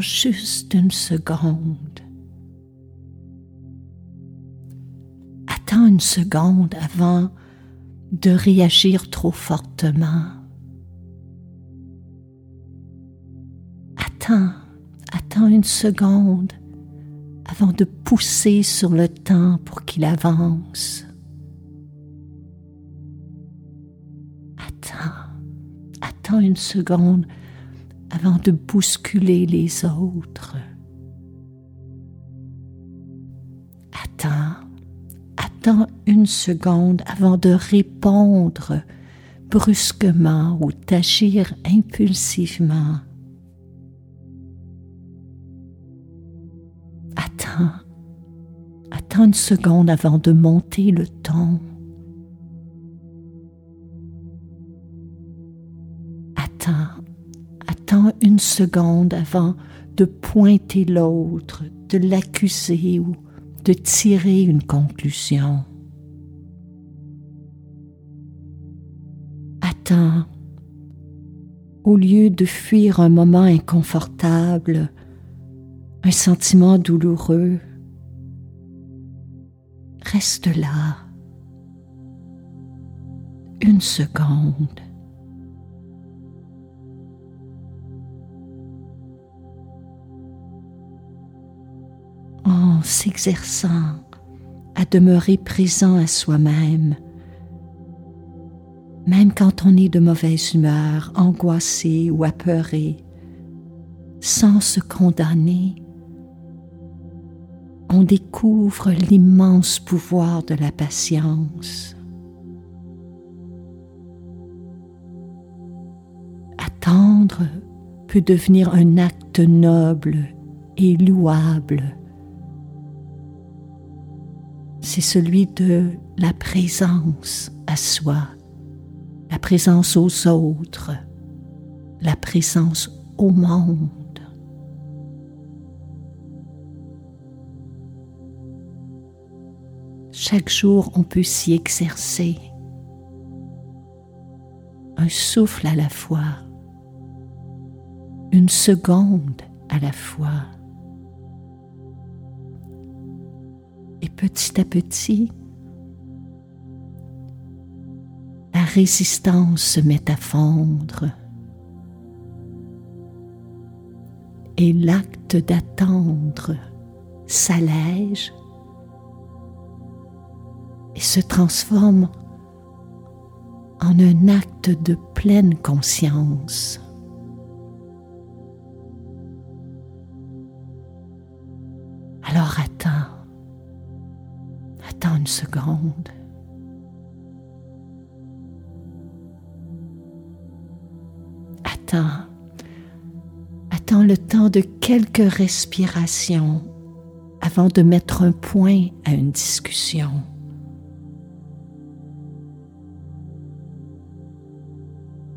Juste une seconde. Attends une seconde avant de réagir trop fortement. Attends, attends une seconde avant de pousser sur le temps pour qu'il avance. Attends, attends une seconde avant de bousculer les autres. Attends, attends une seconde avant de répondre brusquement ou d'agir impulsivement. Attends, attends une seconde avant de monter le ton. Attends, attends une seconde avant de pointer l'autre, de l'accuser ou de tirer une conclusion. Attends, au lieu de fuir un moment inconfortable, un sentiment douloureux, reste là une seconde. En s'exerçant à demeurer présent à soi-même, même quand on est de mauvaise humeur, angoissé ou apeuré, sans se condamner, on découvre l'immense pouvoir de la patience. Attendre peut devenir un acte noble et louable c'est celui de la présence à soi, la présence aux autres, la présence au monde. Chaque jour, on peut s'y exercer. Un souffle à la fois, une seconde à la fois. Petit à petit, la résistance se met à fondre. Et l'acte d'attendre s'allège et se transforme en un acte de pleine conscience. Seconde. Attends. Attends le temps de quelques respirations avant de mettre un point à une discussion.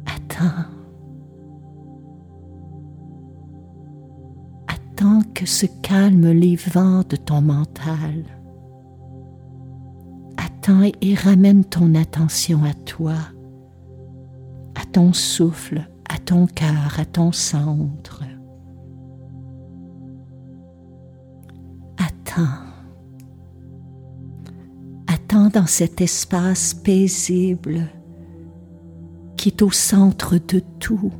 Attends. Attends que se calment les vents de ton mental et ramène ton attention à toi, à ton souffle, à ton cœur, à ton centre. Attends. Attends dans cet espace paisible qui est au centre de tout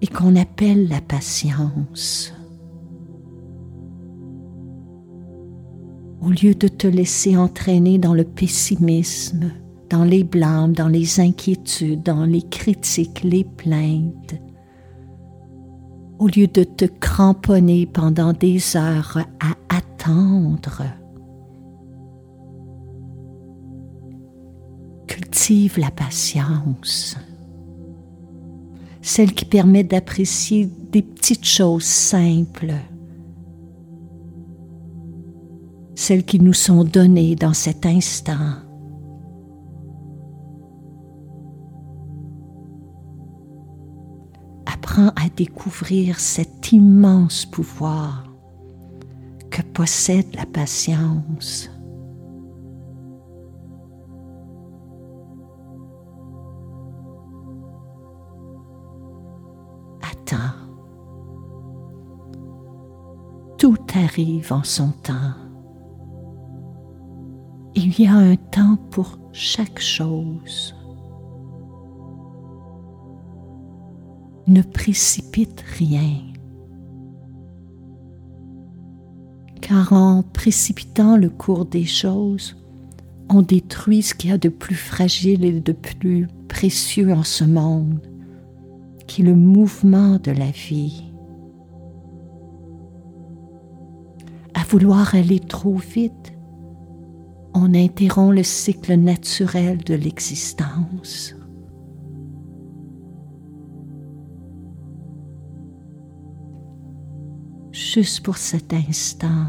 et qu'on appelle la patience. Au lieu de te laisser entraîner dans le pessimisme, dans les blâmes, dans les inquiétudes, dans les critiques, les plaintes, au lieu de te cramponner pendant des heures à attendre, cultive la patience, celle qui permet d'apprécier des petites choses simples celles qui nous sont données dans cet instant. Apprends à découvrir cet immense pouvoir que possède la patience. Attends, Tout arrive en son temps. Il y a un temps pour chaque chose. Ne précipite rien. Car en précipitant le cours des choses, on détruit ce qu'il y a de plus fragile et de plus précieux en ce monde, qui est le mouvement de la vie. À vouloir aller trop vite, on interrompt le cycle naturel de l'existence. Juste pour cet instant,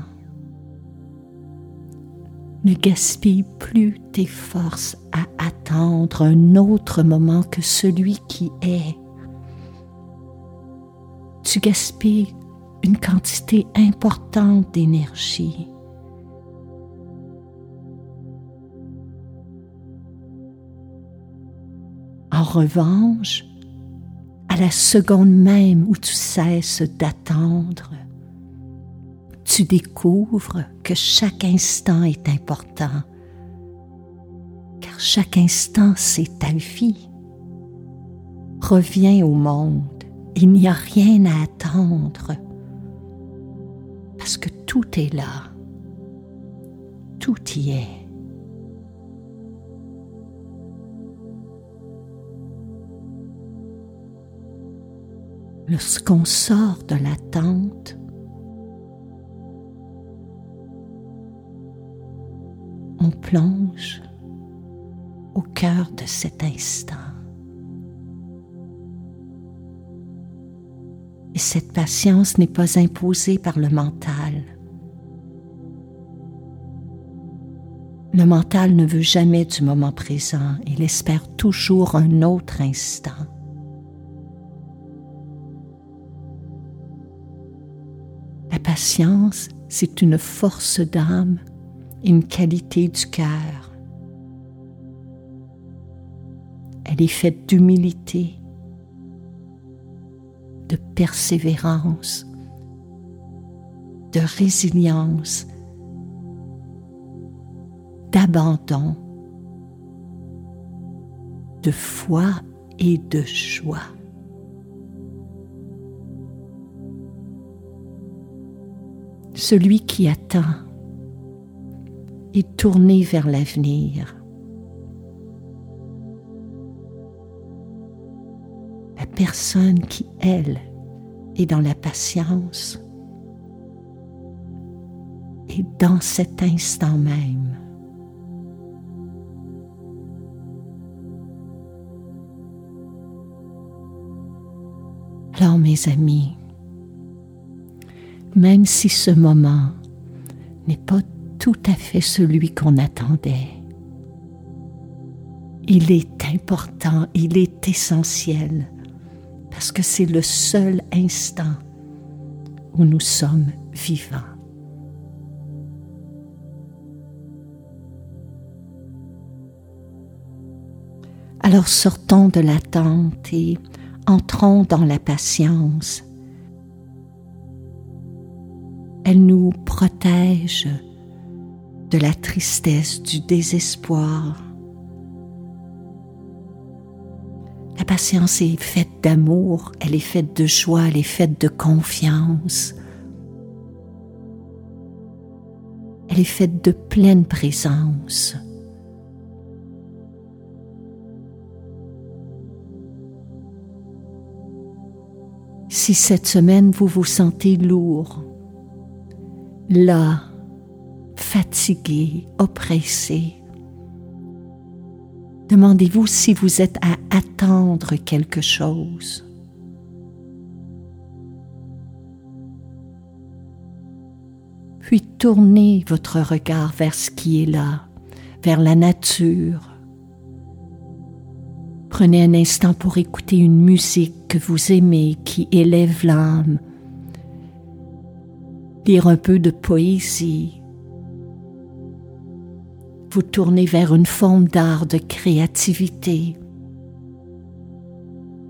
ne gaspille plus tes forces à attendre un autre moment que celui qui est. Tu gaspilles une quantité importante d'énergie. Revanche, à la seconde même où tu cesses d'attendre, tu découvres que chaque instant est important, car chaque instant c'est ta vie. Reviens au monde, il n'y a rien à attendre, parce que tout est là, tout y est. Lorsqu'on sort de l'attente, on plonge au cœur de cet instant. Et cette patience n'est pas imposée par le mental. Le mental ne veut jamais du moment présent, il espère toujours un autre instant. Patience, c'est une force d'âme une qualité du cœur. Elle est faite d'humilité, de persévérance, de résilience, d'abandon, de foi et de joie. Celui qui attend et tourner vers l'avenir. La personne qui, elle, est dans la patience et dans cet instant même. Alors mes amis, même si ce moment n'est pas tout à fait celui qu'on attendait. Il est important, il est essentiel, parce que c'est le seul instant où nous sommes vivants. Alors sortons de l'attente et entrons dans la patience. Elle nous protège de la tristesse, du désespoir. La patience est faite d'amour, elle est faite de joie, elle est faite de confiance. Elle est faite de pleine présence. Si cette semaine vous vous sentez lourd, là, fatigué, oppressé. Demandez-vous si vous êtes à attendre quelque chose. Puis tournez votre regard vers ce qui est là, vers la nature. Prenez un instant pour écouter une musique que vous aimez, qui élève l'âme. Lire un peu de poésie, vous tournez vers une forme d'art, de créativité.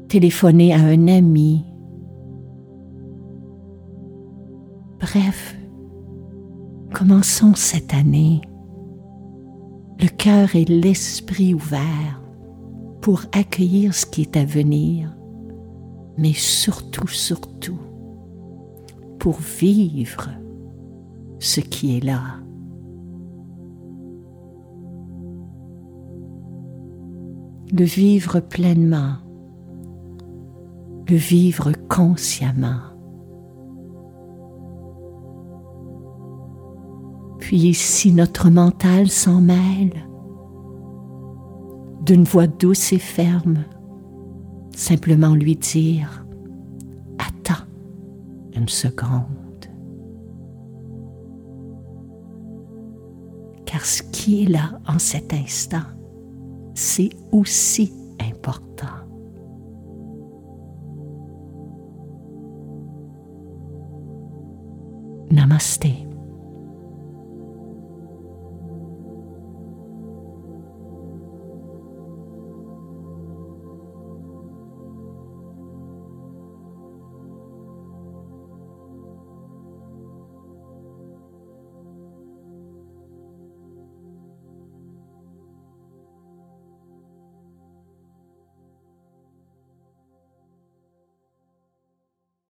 Téléphonez à un ami. Bref, commençons cette année, le cœur et l'esprit ouverts pour accueillir ce qui est à venir, mais surtout, surtout, pour vivre ce qui est là. Le vivre pleinement, le vivre consciemment. Puis si notre mental s'en mêle, d'une voix douce et ferme, simplement lui dire seconde. Car ce qui est là en cet instant, c'est aussi important. Namaste.